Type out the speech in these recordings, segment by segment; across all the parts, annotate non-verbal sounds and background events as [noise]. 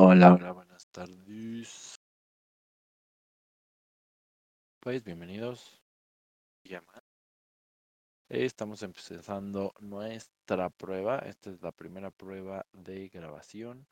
Hola, buenas tardes. Pues bienvenidos. Estamos empezando nuestra prueba. Esta es la primera prueba de grabación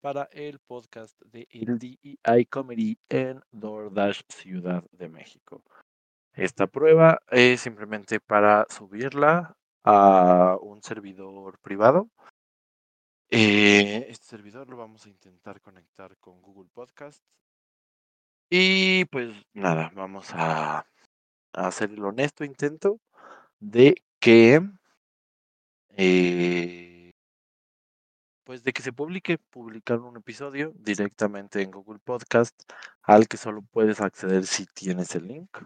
para el podcast de el DEI Comedy en DoorDash Ciudad de México. Esta prueba es simplemente para subirla a un servidor privado. Eh, este servidor lo vamos a intentar conectar con Google Podcast. Y pues nada, vamos a, hacer el honesto intento de que eh, pues de que se publique, publicar un episodio directamente en Google Podcast al que solo puedes acceder si tienes el link.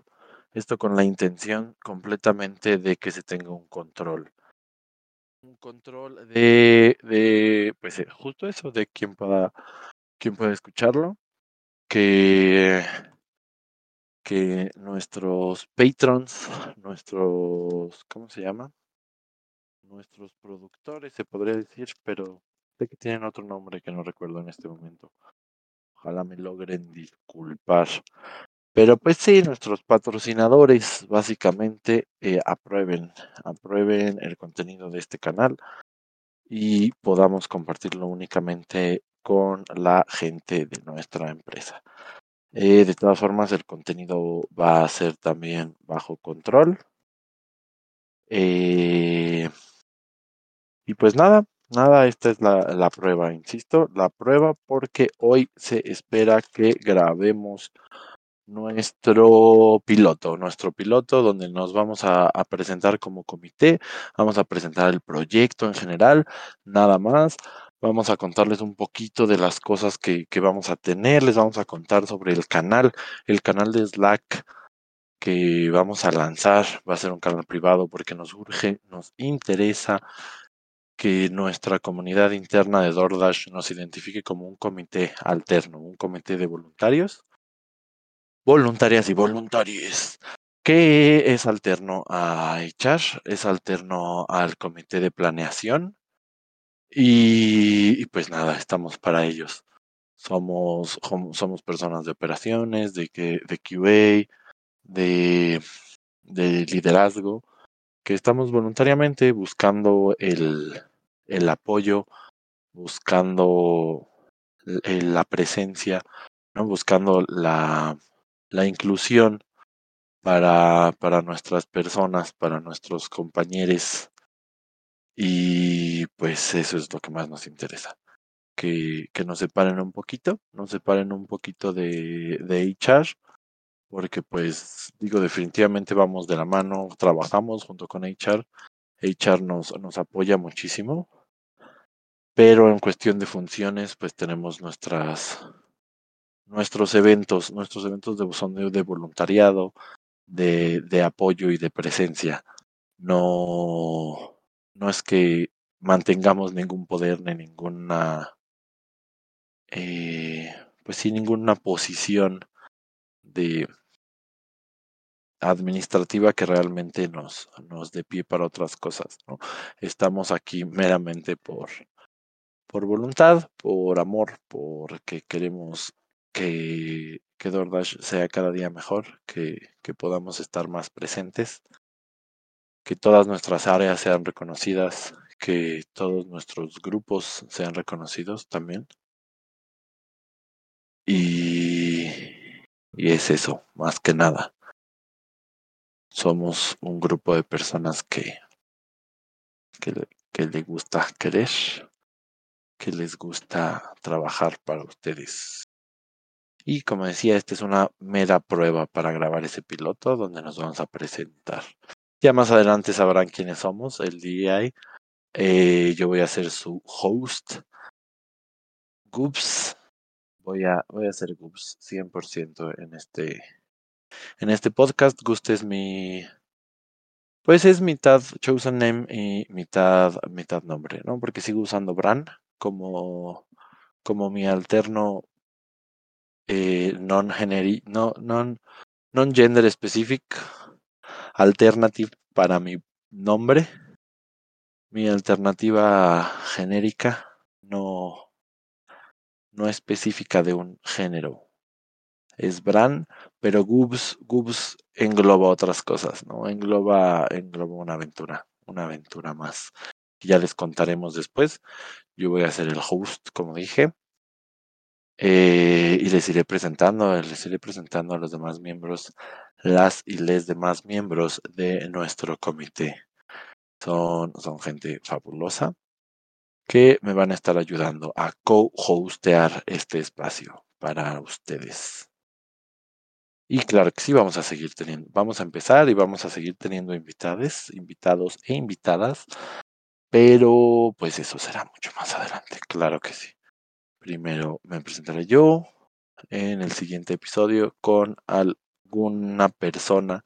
Esto con la intención completamente de que se tenga un control. Un control de, de pues eh, justo eso, de quién pueda, quién pueda escucharlo. Que, que nuestros patrons, nuestros, ¿cómo se llama? Nuestros productores, se podría decir, pero sé que tienen otro nombre que no recuerdo en este momento. Ojalá me logren disculpar. Pero pues sí, nuestros patrocinadores básicamente eh, aprueben, aprueben el contenido de este canal y podamos compartirlo únicamente con la gente de nuestra empresa. Eh, de todas formas, el contenido va a ser también bajo control. Eh, y pues nada, nada, esta es la, la prueba, insisto, la prueba porque hoy se espera que grabemos nuestro piloto, nuestro piloto donde nos vamos a, presentar como comité, vamos a presentar el proyecto en general, nada más. Vamos a contarles un poquito de las cosas que, que vamos a tener, les vamos a contar sobre el canal, el canal de Slack que vamos a lanzar, va a ser un canal privado porque nos urge, nos interesa que nuestra comunidad interna de DoorDash nos identifique como un comité alterno, un comité de voluntarios voluntarias y voluntarios, que es alterno a HR, es alterno al comité de planeación y, pues nada, estamos para ellos. Somos, somos personas de operaciones, de, que, de QA, de, de liderazgo, que estamos voluntariamente buscando el, el apoyo, buscando la presencia, buscando la, la inclusión para, para nuestras personas, para nuestros compañeros. Y pues eso es lo que más nos interesa. Que, que nos separen un poquito, nos separen un poquito de, de HR, porque pues digo, definitivamente vamos de la mano, trabajamos junto con HR. HR nos, nos apoya muchísimo, pero en cuestión de funciones, pues tenemos nuestras, nuestros eventos, nuestros eventos de, son de, voluntariado, de, de, apoyo y de presencia. No, no es que mantengamos ningún poder ni ninguna, eh, pues sin ninguna posición de administrativa que realmente nos, nos dé pie para otras cosas. ¿no? Estamos aquí meramente por, por voluntad, por amor, porque queremos que, que DoorDash sea cada día mejor, que, podamos estar más presentes, que todas nuestras áreas sean reconocidas, que todos nuestros grupos sean reconocidos también. Y, y es eso, más que nada. Somos un grupo de personas que, que, que le gusta querer, que les gusta trabajar para ustedes. Y como decía, esta es una mera prueba para grabar ese piloto donde nos vamos a presentar. Ya más adelante sabrán quiénes somos, el DI. Eh, yo voy a ser su host. Goops. Voy a, voy a ser Goops 100% en este, en este podcast. Gust es mi, pues es mitad chosen name y mitad, mitad nombre, ¿no? Porque sigo usando Bran como, como mi alterno eh, non, no, non, non gender specific alternative para mi nombre. Mi alternativa genérica no, no específica de un género. Es Bran, pero Goobs, Goobs engloba otras cosas, ¿no? Engloba, engloba una aventura, una aventura más. Ya les contaremos después. Yo voy a ser el host, como dije. Eh, y les iré presentando, les iré presentando a los demás miembros, las y les demás miembros de nuestro comité. Son, son gente fabulosa que me van a estar ayudando a co-hostear este espacio para ustedes. Y claro que sí, vamos a seguir teniendo, vamos a empezar y vamos a seguir teniendo invitados, invitados e invitadas, pero pues eso será mucho más adelante, claro que sí. Primero me presentaré yo en el siguiente episodio con alguna persona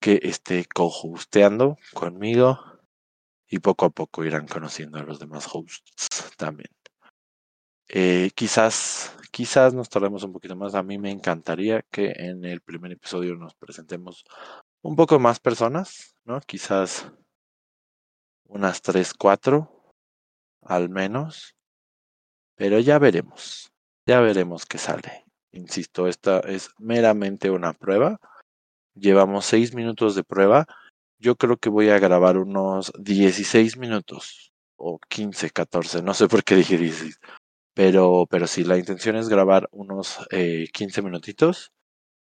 que esté co-hosteando conmigo y poco a poco irán conociendo a los demás hosts también. Eh, quizás, quizás nos tardemos un poquito más. A mí me encantaría que en el primer episodio nos presentemos un poco más personas, ¿no? Quizás unas tres, cuatro, al menos. Pero ya veremos, ya veremos qué sale. Insisto, esta es meramente una prueba. Llevamos seis minutos de prueba yo creo que voy a grabar unos 16 minutos o 15, 14, no sé por qué dije 16. Pero, pero sí, la intención es grabar unos 15 eh, minutitos,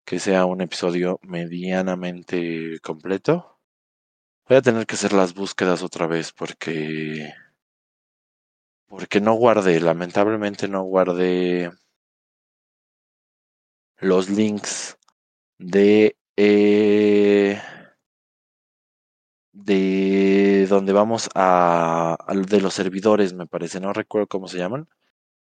que sea un episodio medianamente completo. Voy a tener que hacer las búsquedas otra vez porque porque no guardé, lamentablemente no guardé los links de eh, de donde vamos a, de los servidores, me parece, no recuerdo cómo se llaman,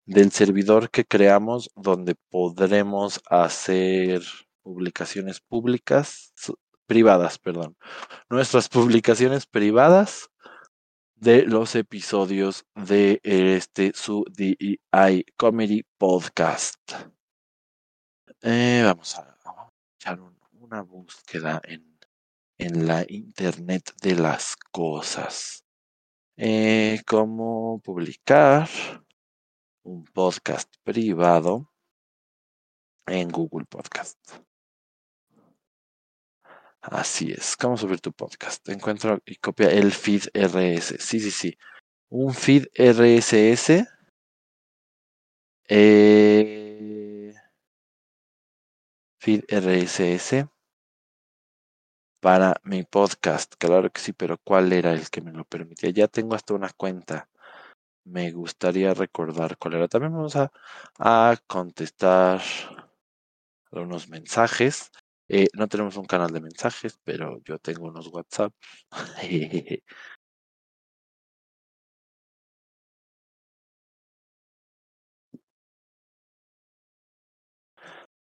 del servidor que creamos donde podremos hacer publicaciones públicas, privadas, perdón, nuestras publicaciones privadas de los episodios de este su DEI Comedy Podcast. Eh, vamos a, echar una búsqueda en en la Internet de las Cosas. Eh, ¿Cómo publicar un podcast privado en Google Podcast? Así es. ¿Cómo subir tu podcast? Encuentro y copia el feed RS. Sí, sí, sí. Un feed RSS. Eh, feed RSS para mi podcast. Claro que sí, pero ¿cuál era el que me lo permitía? Ya tengo hasta una cuenta. Me gustaría recordar cuál era. También vamos a, a contestar unos mensajes. Eh, no tenemos un canal de mensajes, pero yo tengo unos WhatsApp. [laughs]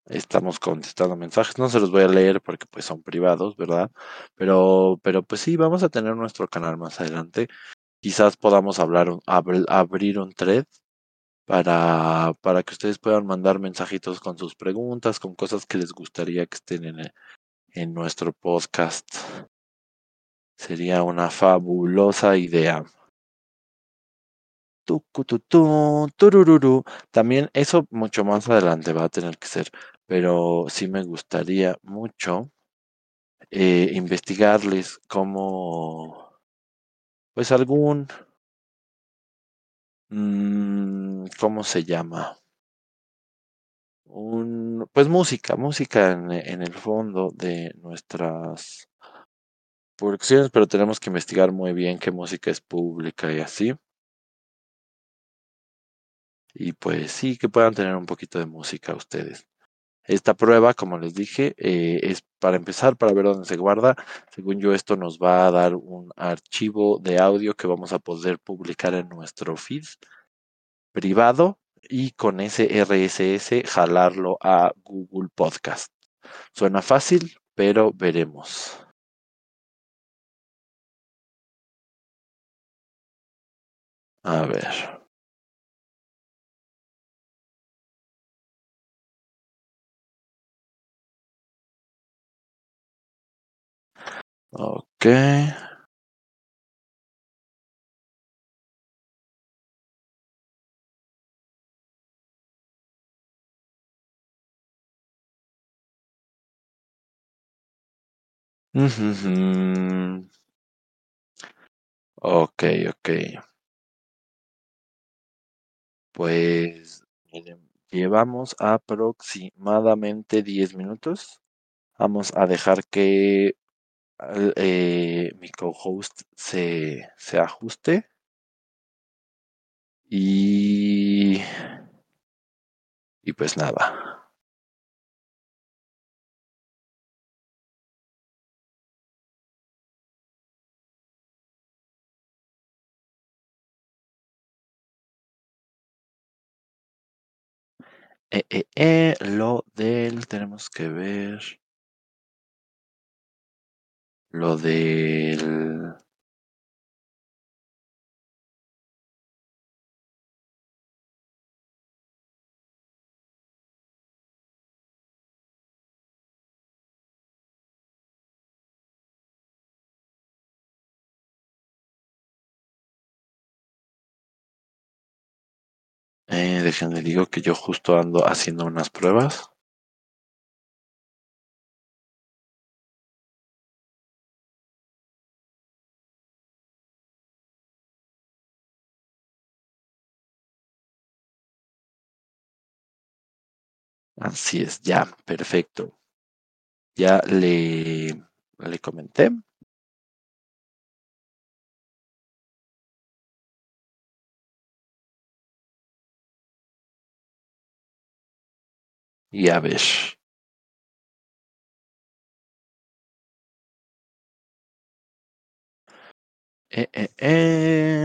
estamos contestando mensajes. No se los voy a leer porque pues son privados, ¿verdad? Pero, pero pues sí, vamos a tener nuestro canal más adelante. Quizás podamos hablar, abrir un thread para, para que ustedes puedan mandar mensajitos con sus preguntas, con cosas que les gustaría que estén en, en nuestro podcast. Sería una fabulosa idea. También eso mucho más adelante va a tener que ser pero sí me gustaría mucho eh, investigarles como, pues algún, mm, ¿cómo se llama? Un, pues música, música en, en el fondo de nuestras producciones, pero tenemos que investigar muy bien qué música es pública y así. Y pues sí, que puedan tener un poquito de música ustedes. Esta prueba, como les dije, eh, es para empezar, para ver dónde se guarda. Según yo, esto nos va a dar un archivo de audio que vamos a poder publicar en nuestro feed privado y con ese RSS jalarlo a Google Podcast. Suena fácil, pero veremos. A ver. Ok. Ujujú. Ok, ok. Pues llevamos aproximadamente 10 minutos. Vamos a dejar que eh, mi cohost se se ajuste. Y y pues nada. Eh eh eh, lo del tenemos que ver lo del Eh, déjenme digo que yo justo ando haciendo unas pruebas. Así es, ya, perfecto. Ya le le comenté. Y a ver. Eh eh eh.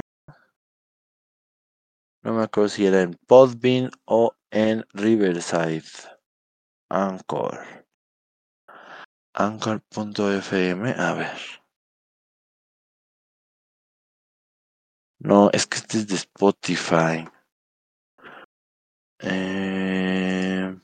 No me acuerdo si era en Podbean o en Riverside. Anchor. Anchor.fm, a ver. No, es que este es de Spotify. Eh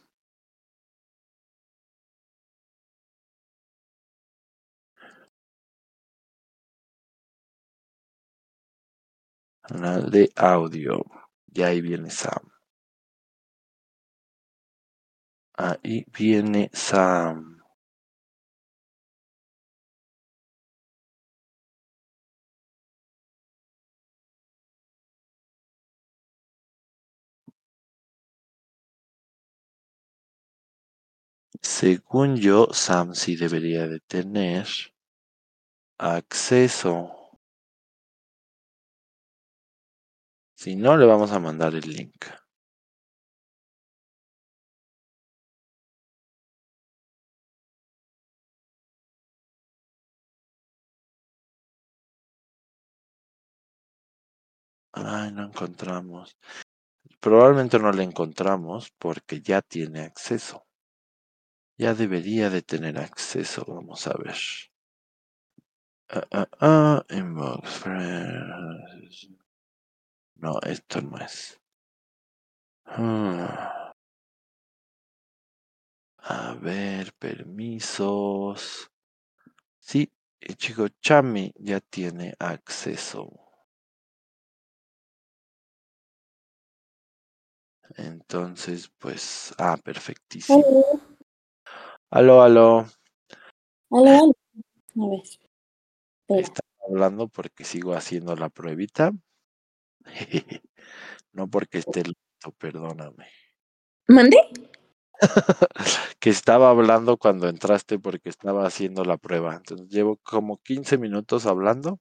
Canal de audio. Y ahí viene Sam. Ahí viene Sam. Según yo, Sam sí debería de tener acceso. Si no, le vamos a mandar el link. Ay, no encontramos. Probablemente no le encontramos porque ya tiene acceso. Ya debería de tener acceso, vamos a ver. Ah, ah, ah, inbox. No, esto no es. Ah. A ver, permisos. Sí, el chico Chami ya tiene acceso. Entonces, pues, ah, perfectísimo. Aló. Aló, aló. Aló. A ver. Espera. Estaba hablando porque sigo haciendo la pruebita. [laughs] No porque esté listo, perdóname. ¿Mandé? [laughs] Que estaba hablando cuando entraste porque estaba haciendo la prueba. Entonces, llevo como 15 minutos hablando.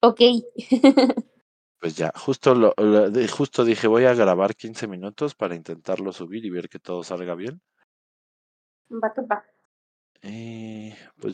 Okey. [laughs] Pues ya, justo lo justo dije: "Voy a grabar 15 minutos para intentarlo subir y ver que todo salga bien". Va que va. Pues